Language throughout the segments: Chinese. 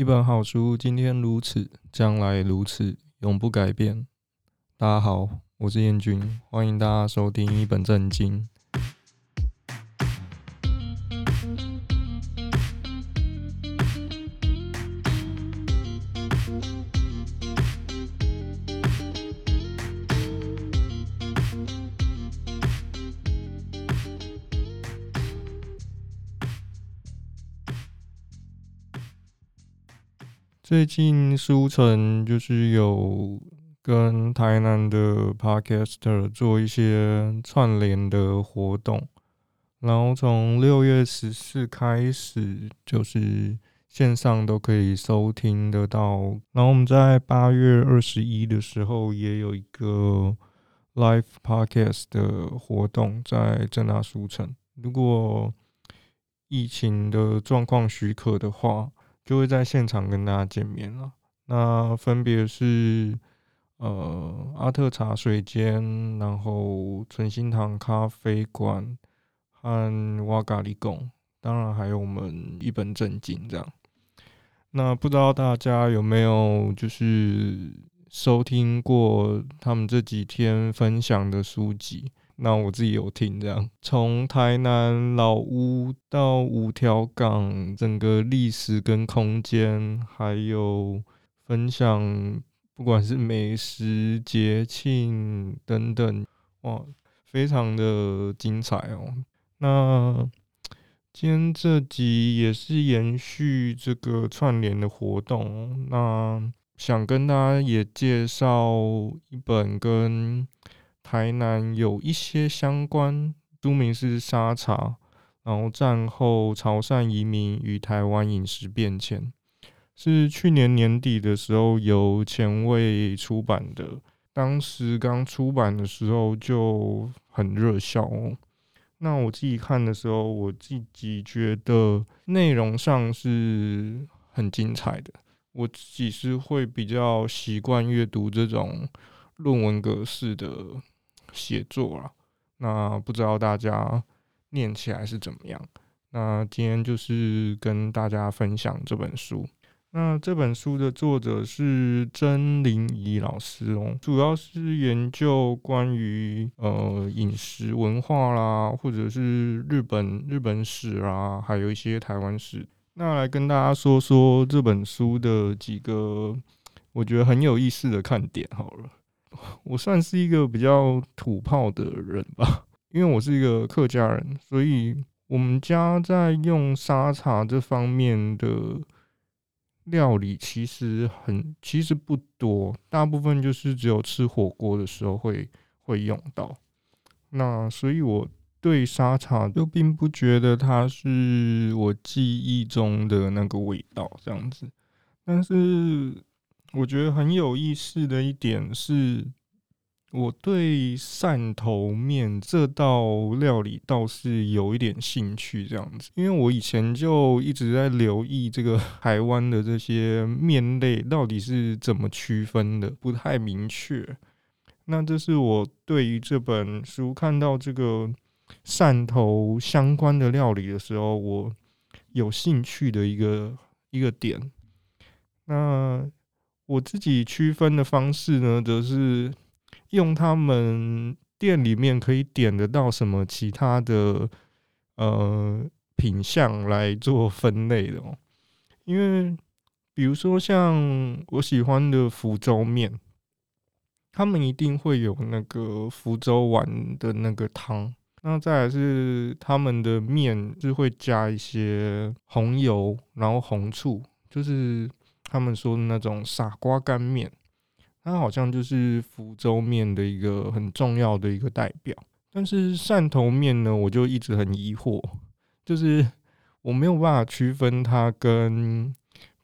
一本好书，今天如此，将来如此，永不改变。大家好，我是彦君，欢迎大家收听一本正经。最近书城就是有跟台南的 Podcaster 做一些串联的活动，然后从六月十四开始，就是线上都可以收听得到。然后我们在八月二十一的时候也有一个 Live Podcast 的活动在正大书城，如果疫情的状况许可的话。就会在现场跟大家见面了。那分别是呃阿特茶水间，然后存心堂咖啡馆和瓦嘎里贡，当然还有我们一本正经这样。那不知道大家有没有就是收听过他们这几天分享的书籍？那我自己有听这样，从台南老屋到五条港，整个历史跟空间，还有分享，不管是美食、节庆等等，哇，非常的精彩哦。那今天这集也是延续这个串联的活动，那想跟大家也介绍一本跟。台南有一些相关，书名是《沙茶》，然后战后潮汕移民与台湾饮食变迁，是去年年底的时候由前卫出版的。当时刚出版的时候就很热销哦。那我自己看的时候，我自己觉得内容上是很精彩的。我自己是会比较习惯阅读这种论文格式的。写作啊，那不知道大家念起来是怎么样？那今天就是跟大家分享这本书。那这本书的作者是曾玲仪老师哦，主要是研究关于呃饮食文化啦，或者是日本日本史啦，还有一些台湾史。那来跟大家说说这本书的几个我觉得很有意思的看点好了。我算是一个比较土炮的人吧，因为我是一个客家人，所以我们家在用沙茶这方面的料理其实很其实不多，大部分就是只有吃火锅的时候会会用到。那所以我对沙茶就并不觉得它是我记忆中的那个味道这样子，但是。我觉得很有意思的一点是，我对汕头面这道料理倒是有一点兴趣，这样子，因为我以前就一直在留意这个 台湾的这些面类到底是怎么区分的，不太明确。那这是我对于这本书看到这个汕头相关的料理的时候，我有兴趣的一个一个点。那。我自己区分的方式呢，则是用他们店里面可以点得到什么其他的呃品相来做分类的哦。因为比如说像我喜欢的福州面，他们一定会有那个福州碗的那个汤，那再来是他们的面是会加一些红油，然后红醋，就是。他们说的那种傻瓜干面，它好像就是福州面的一个很重要的一个代表。但是汕头面呢，我就一直很疑惑，就是我没有办法区分它跟，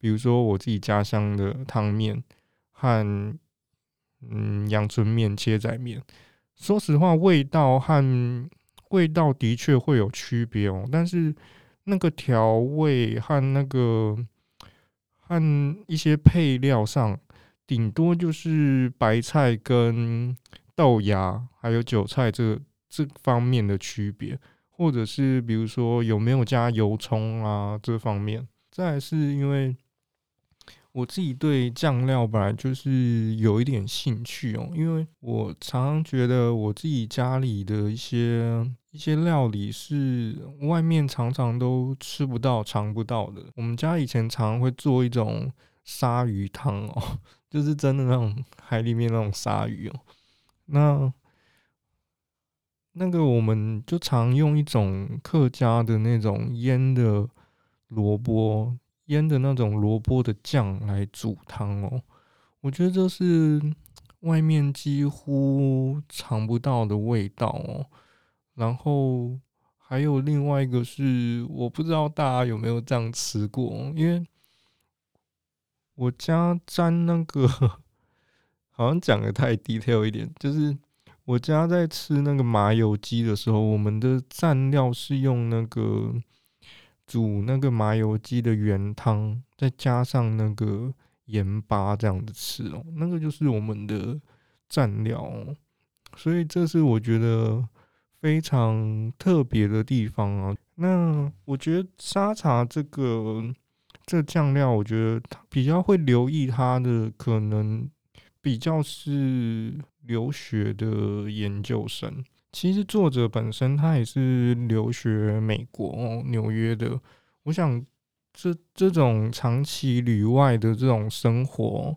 比如说我自己家乡的汤面和嗯阳春面、切仔面。说实话，味道和味道的确会有区别哦，但是那个调味和那个。和一些配料上，顶多就是白菜跟豆芽，还有韭菜这这方面的区别，或者是比如说有没有加油葱啊这方面。再是因为我自己对酱料本来就是有一点兴趣哦，因为我常常觉得我自己家里的一些一些料理是外面常常都吃不到、尝不到的。我们家以前常常会做一种鲨鱼汤哦，就是真的那种海里面那种鲨鱼哦，那。那个我们就常用一种客家的那种腌的萝卜，腌的那种萝卜的酱来煮汤哦。我觉得这是外面几乎尝不到的味道哦。然后还有另外一个是，我不知道大家有没有这样吃过，因为我家沾那个 好像讲的太 detail 一点，就是。我家在吃那个麻油鸡的时候，我们的蘸料是用那个煮那个麻油鸡的原汤，再加上那个盐巴这样子吃哦，那个就是我们的蘸料哦。所以这是我觉得非常特别的地方啊。那我觉得沙茶这个这酱料，我觉得比较会留意它的可能比较是。留学的研究生，其实作者本身他也是留学美国，纽约的。我想这这种长期旅外的这种生活，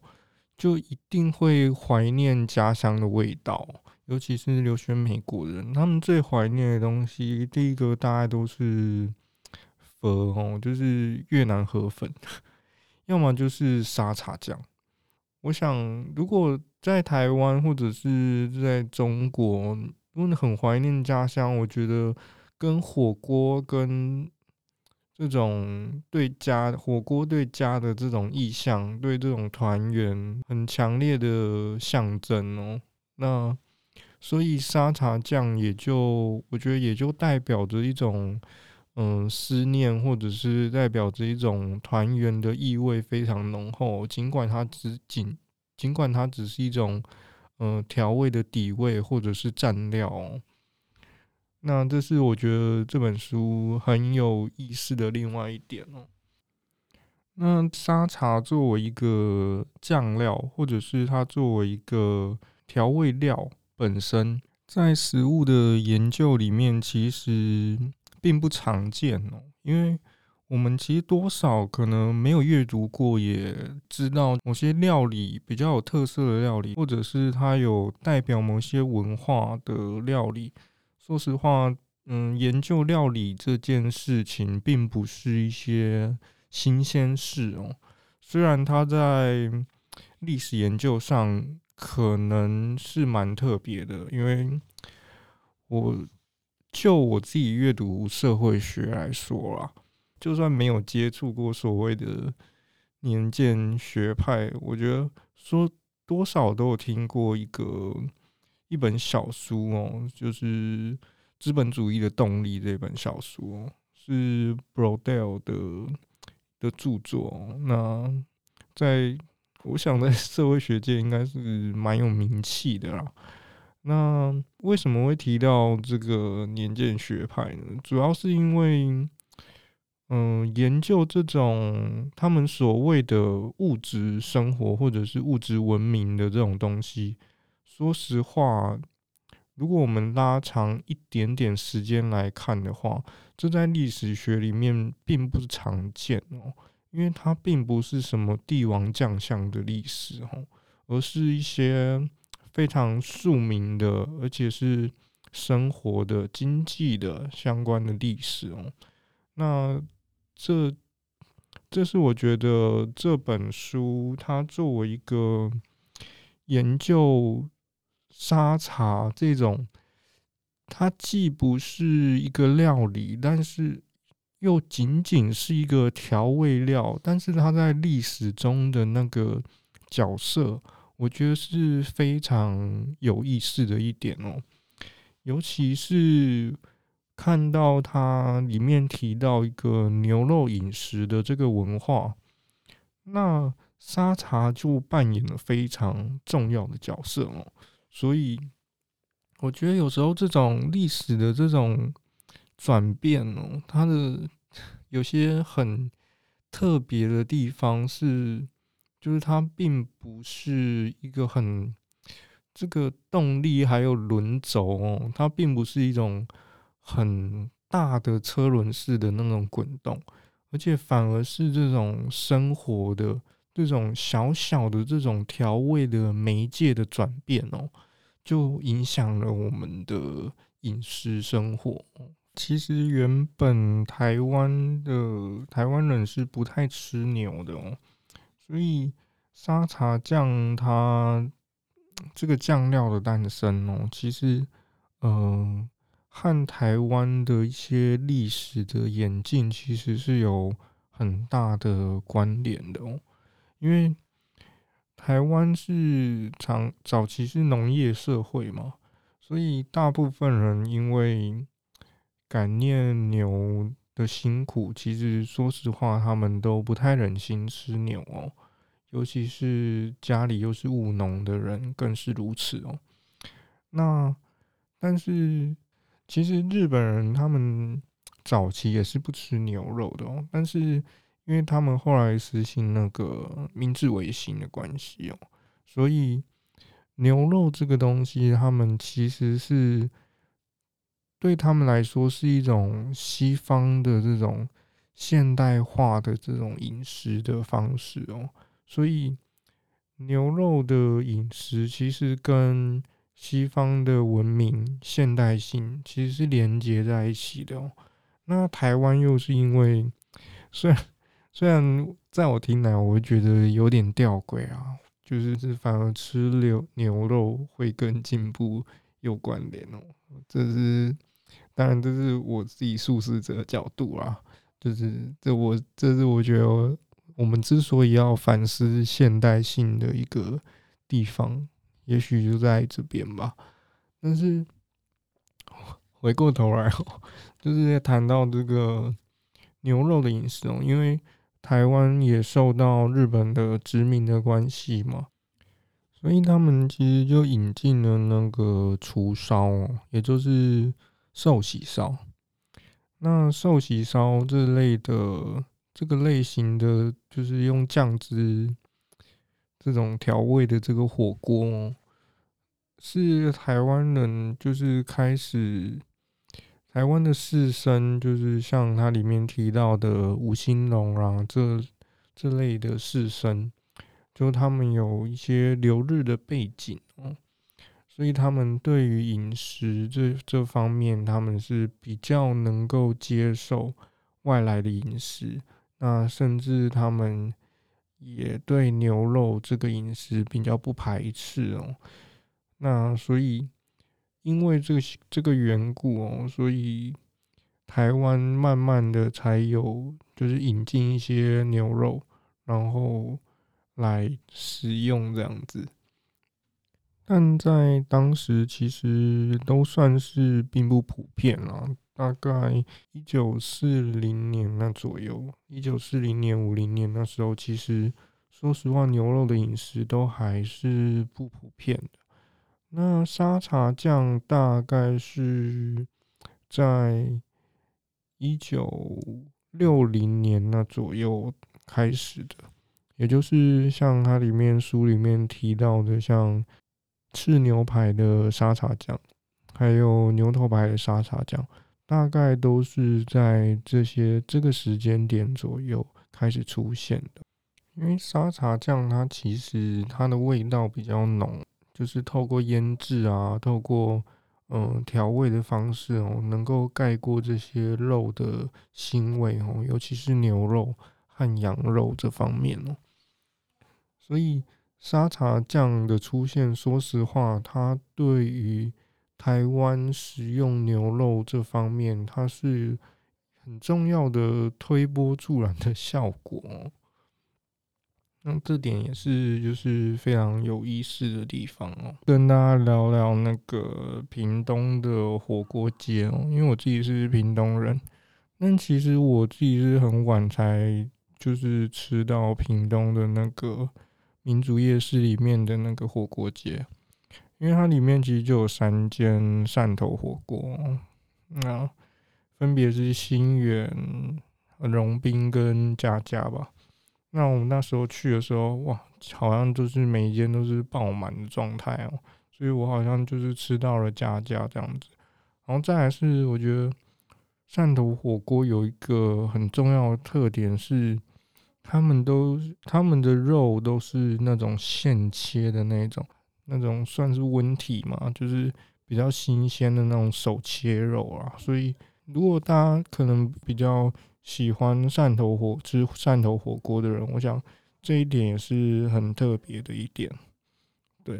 就一定会怀念家乡的味道。尤其是留学美国人，他们最怀念的东西，第一个大概都是粉哦，就是越南河粉，要么就是沙茶酱。我想，如果在台湾或者是在中国，如果你很怀念家乡，我觉得跟火锅、跟这种对家火锅对家的这种意象，对这种团圆很强烈的象征哦。那所以沙茶酱也就我觉得也就代表着一种嗯思念，或者是代表着一种团圆的意味非常浓厚。尽管它只仅尽管它只是一种嗯调味的底味或者是蘸料，那这是我觉得这本书很有意思的另外一点哦。那沙茶作为一个酱料，或者是它作为一个调味料本身，在食物的研究里面，其实并不常见哦。因为我们其实多少可能没有阅读过，也知道某些料理比较有特色的料理，或者是它有代表某些文化的料理。说实话，嗯，研究料理这件事情并不是一些新鲜事哦。虽然它在历史研究上可能是蛮特别的，因为我就我自己阅读社会学来说啦，就算没有接触过所谓的年鉴学派，我觉得说多少都有听过一个。一本小书哦，就是《资本主义的动力》这本小书，是 Brodel 的的著作。那在我想，在 社会学界应该是蛮有名气的啦。那为什么会提到这个年鉴学派呢？主要是因为，嗯，研究这种他们所谓的物质生活或者是物质文明的这种东西。说实话，如果我们拉长一点点时间来看的话，这在历史学里面并不常见哦，因为它并不是什么帝王将相的历史哦，而是一些非常庶民的，而且是生活的、经济的相关的历史哦。那这，这是我觉得这本书它作为一个研究。沙茶这种，它既不是一个料理，但是又仅仅是一个调味料，但是它在历史中的那个角色，我觉得是非常有意思的一点哦。尤其是看到它里面提到一个牛肉饮食的这个文化，那沙茶就扮演了非常重要的角色哦。所以，我觉得有时候这种历史的这种转变哦，它的 有些很特别的地方是，就是它并不是一个很这个动力还有轮轴哦，它并不是一种很大的车轮式的那种滚动，而且反而是这种生活的这种小小的这种调味的媒介的转变哦，就影响了我们的饮食生活。其实原本台湾的台湾人是不太吃牛的哦，所以沙茶酱它这个酱料的诞生哦，其实嗯、和台湾的一些历史的演进其实是有很大的关联的哦，因为台湾是长早期是农业社会嘛，所以大部分人因为感念牛的辛苦，其实说实话，他们都不太忍心吃牛哦，尤其是家里又是务农的人，更是如此哦。那但是，其实日本人他们早期也是不吃牛肉的哦，但是因为他们后来实行那个明治维新的关系哦，所以牛肉这个东西，他们其实是。对他们来说是一种西方的这种现代化的这种饮食的方式哦，所以牛肉的饮食其实跟西方的文明现代性其实是连接在一起的哦。那台湾又是因为 虽然虽然在我听来，我会觉得有点吊诡啊，就是是反而吃牛牛肉会跟进步有关联哦，这是。当然，这是我自己素食者的角度啦，就是这我这是我觉得我们之所以要反思现代性的一个地方，也许就在这边吧。但是回过头来哦，就是在谈到这个牛肉的饮食哦，因为台湾也受到日本的殖民的关系嘛，所以他们其实就引进了那个厨烧，也就是。寿喜烧，那寿喜烧这类的这个类型的，就是用酱汁这种调味的这个火锅，是台湾人就是开始台湾的士绅，就是像它里面提到的吴兴隆啊，这这类的士绅，就他们有一些留日的背景哦。所以他们对于饮食这这方面，他们是比较能够接受外来的饮食，那甚至他们也对牛肉这个饮食比较不排斥哦。那所以因为这个这个缘故哦，所以台湾慢慢的才有就是引进一些牛肉，然后来食用这样子。但在当时其实都算是并不普遍啦，大概一九四零年那左右，一九四零年五零年那时候，其实说实话，牛肉的饮食都还是不普遍的。那沙茶酱大概是在一九六零年那左右开始的，也就是像它里面书里面提到的，像。赤牛排的沙茶酱，还有牛头牌的沙茶酱，大概都是在这些这个时间点左右开始出现的。因为沙茶酱它其实它的味道比较浓，就是透过腌制啊，透过嗯调味的方式哦，能够盖过这些肉的腥味哦，尤其是牛肉和羊肉这方面哦，所以。沙茶酱的出现，说实话，它对于台湾食用牛肉这方面，它是很重要的推波助澜的效果。那这点也是就是非常有意思的地方哦。跟大家聊聊那个屏东的火锅街哦，因为我自己是屏东人，但其实我自己是很晚才就是吃到屏东的那个。民族夜市里面的那个火锅街，因为它里面其实就有三间汕头火锅，那分别是新源、荣斌跟佳佳吧。那我们那时候去的时候，哇，好像就是每一间都是爆满的状态哦，所以我好像就是吃到了加价这样子。然后再来是，我觉得汕头火锅有一个很重要的特点是，他们都他们的肉都是那种现切的那种，那种算是温体嘛，就是比较新鲜的那种手切肉啊。所以如果大家可能比较喜欢汕头火吃汕头火锅的人，我想这一点也是很特别的一点。对，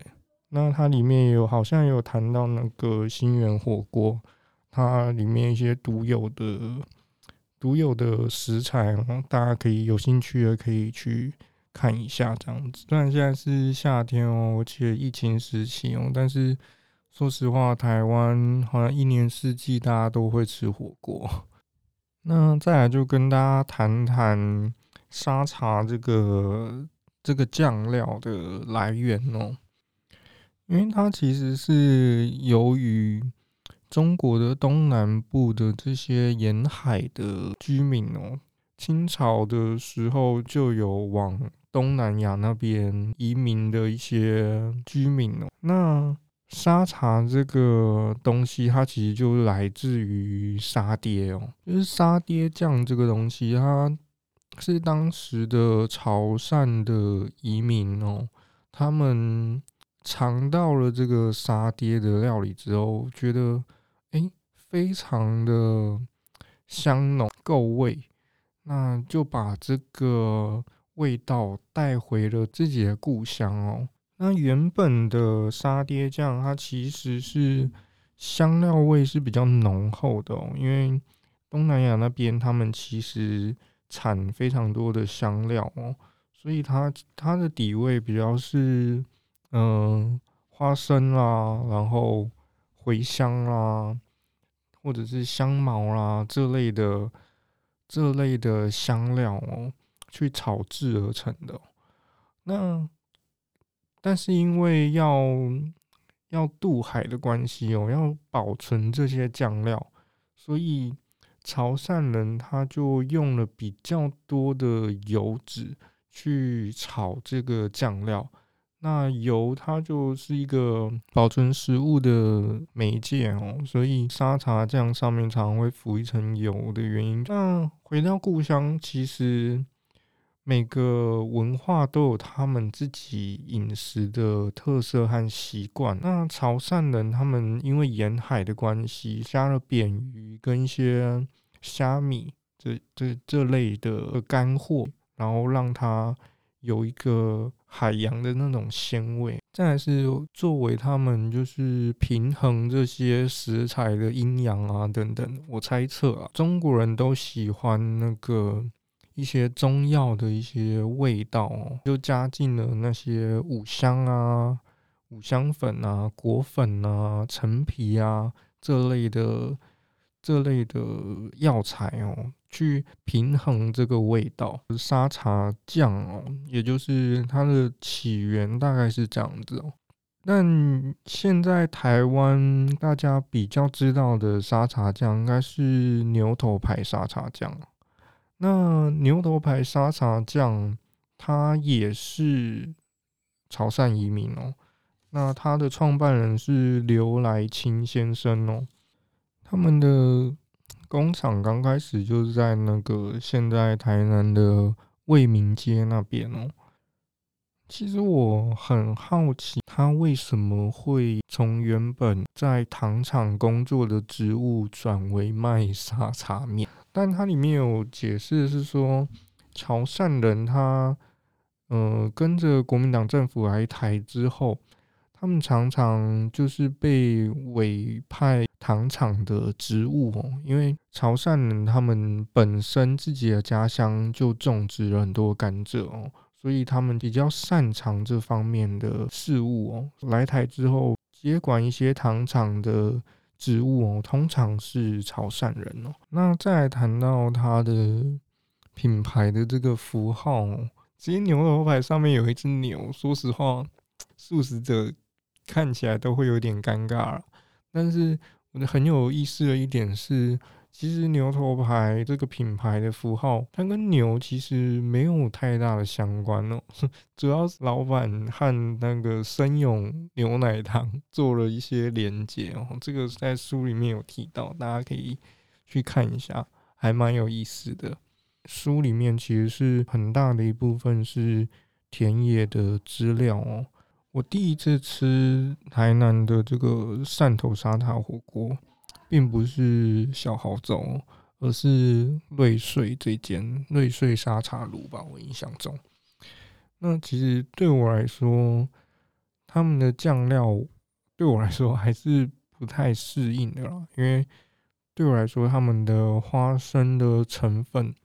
那它里面也有好像有谈到那个新源火锅，它里面一些独有的独有的食材，大家可以有兴趣的可以去看一下这样子。虽然现在是夏天哦，而且疫情时期哦，但是说实话，台湾好像一年四季大家都会吃火锅。那再来就跟大家谈谈沙茶这个这个酱料的来源哦，因为它其实是由于中国的东南部的这些沿海的居民哦，清朝的时候就有往东南亚那边移民的一些居民哦，那。沙茶这个东西，它其实就来自于沙爹哦，就是沙爹酱这个东西，它是当时的潮汕的移民哦，他们尝到了这个沙爹的料理之后，觉得诶非常的香浓够味，那就把这个味道带回了自己的故乡哦。那原本的沙爹酱，它其实是香料味是比较浓厚的哦，因为东南亚那边他们其实产非常多的香料哦，所以它它的底味比较是嗯、花生啦，然后茴香啦，或者是香茅啦这类的这类的香料哦，去炒制而成的。那但是因为要要渡海的关系哦，要保存这些酱料，所以潮汕人他就用了比较多的油脂去炒这个酱料。那油它就是一个保存食物的媒介哦，所以沙茶酱上面常会浮一层油的原因。那回到故乡，其实。每个文化都有他们自己饮食的特色和习惯。那潮汕人他们因为沿海的关系，加了扁鱼跟一些虾米这这这类的干货，然后让它有一个海洋的那种鲜味。再来是作为他们就是平衡这些食材的阴阳啊等等。我猜测啊，中国人都喜欢那个。一些中药的一些味道哦，就加进了那些五香啊、五香粉啊、果粉啊、陈皮啊这类的这类的药材哦，去平衡这个味道。沙茶酱哦，也就是它的起源大概是这样子哦。但现在台湾大家比较知道的沙茶酱，应该是牛头牌沙茶酱。那牛头牌沙茶酱，它也是潮汕移民哦。那它的创办人是刘来清先生哦。他们的工厂刚开始就是在那个现在台南的卫民街那边哦。其实我很好奇，他为什么会从原本在糖厂工作的职务转为卖沙茶面？但它里面有解释是说，潮汕人他呃跟着国民党政府来台之后，他们常常就是被委派糖厂的职务哦，因为潮汕人他们本身自己的家乡就种植了很多甘蔗哦，所以他们比较擅长这方面的事物哦。来台之后接管一些糖厂的。植物哦，通常是潮汕人哦。那再谈到它的品牌的这个符号哦，其实牛头牌上面有一只牛，说实话，素食者看起来都会有点尴尬。但是我觉得很有意思的一点是，其实牛头牌这个品牌的符号，它跟牛其实没有太大的相关哦，主要是老板和那个生勇牛奶糖做了一些连接哦，这个在书里面有提到，大家可以去看一下，还蛮有意思的。书里面其实是很大的一部分是田野的资料哦。我第一次吃台南的这个汕头沙茶火锅。并不是小豪走，而是瑞穗这间瑞穗沙茶炉吧。我印象中，那其实对我来说，他们的酱料对我来说还是不太适应的啦。因为对我来说，他们的花生的成分，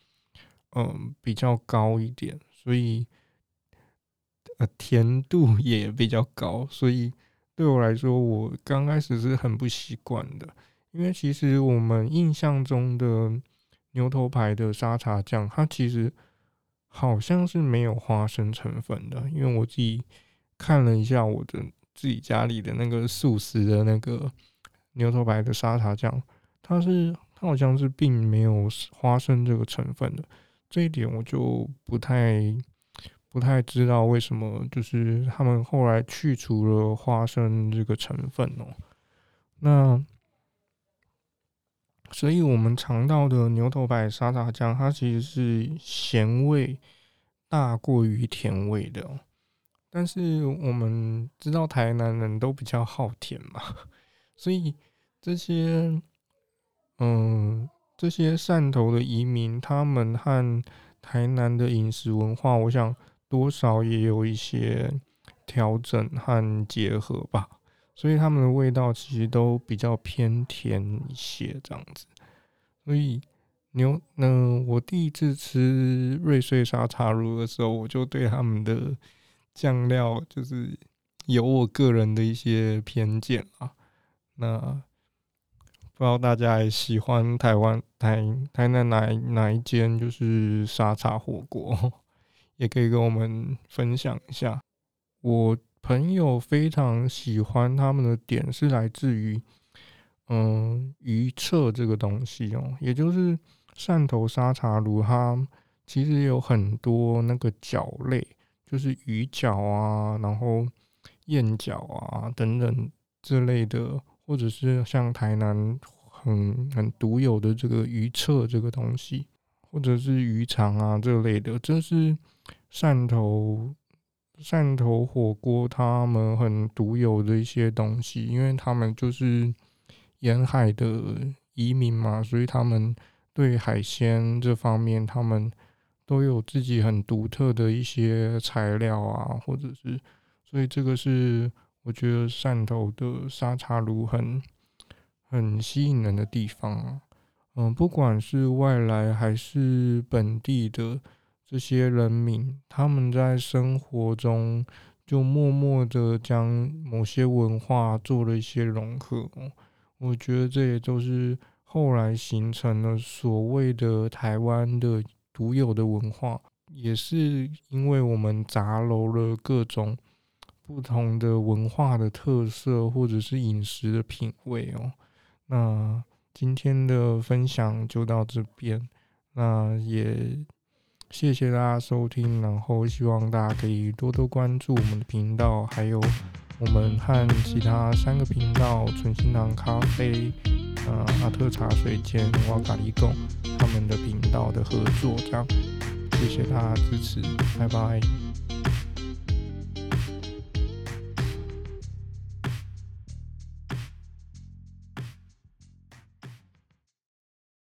嗯，比较高一点，所以呃，甜度也比较高，所以对我来说，我刚开始是很不习惯的。因为其实我们印象中的牛头牌的沙茶酱，它其实好像是没有花生成分的。因为我自己看了一下我的自己家里的那个素食的那个牛头牌的沙茶酱，它是它好像是并没有花生这个成分的。这一点我就不太不太知道为什么，就是他们后来去除了花生这个成分哦。那所以，我们尝到的牛头牌沙茶酱，它其实是咸味大过于甜味的。但是我们知道台南人都比较好甜嘛，所以这些，嗯，这些汕头的移民，他们和台南的饮食文化，我想多少也有一些调整和结合吧。所以他们的味道其实都比较偏甜一些，这样子。所以牛，那我第一次吃瑞穗沙茶炉的时候，我就对他们的酱料就是有我个人的一些偏见啊。那不知道大家还喜欢台湾台台南哪哪一间就是沙茶火锅，也可以跟我们分享一下。我。朋友非常喜欢他们的点是来自于，嗯，鱼册这个东西哦，也就是汕头沙茶炉，它其实有很多那个角类，就是鱼角啊，然后燕角啊等等这类的，或者是像台南很很独有的这个鱼册这个东西，或者是鱼肠啊这类的，这是汕头。汕头火锅，他们很独有的一些东西，因为他们就是沿海的移民嘛，所以他们对海鲜这方面，他们都有自己很独特的一些材料啊，或者是，所以这个是我觉得汕头的沙茶炉很很吸引人的地方啊。嗯，不管是外来还是本地的。这些人民，他们在生活中就默默的将某些文化做了一些融合。我觉得这也都是后来形成了所谓的台湾的独有的文化，也是因为我们杂糅了各种不同的文化的特色，或者是饮食的品味哦。那今天的分享就到这边，那也。谢谢大家收听，然后希望大家可以多多关注我们的频道，还有我们和其他三个频道——纯心堂咖啡、呃阿特茶水间、瓦卡利贡他们的频道的合作，这样谢谢大家支持，拜拜。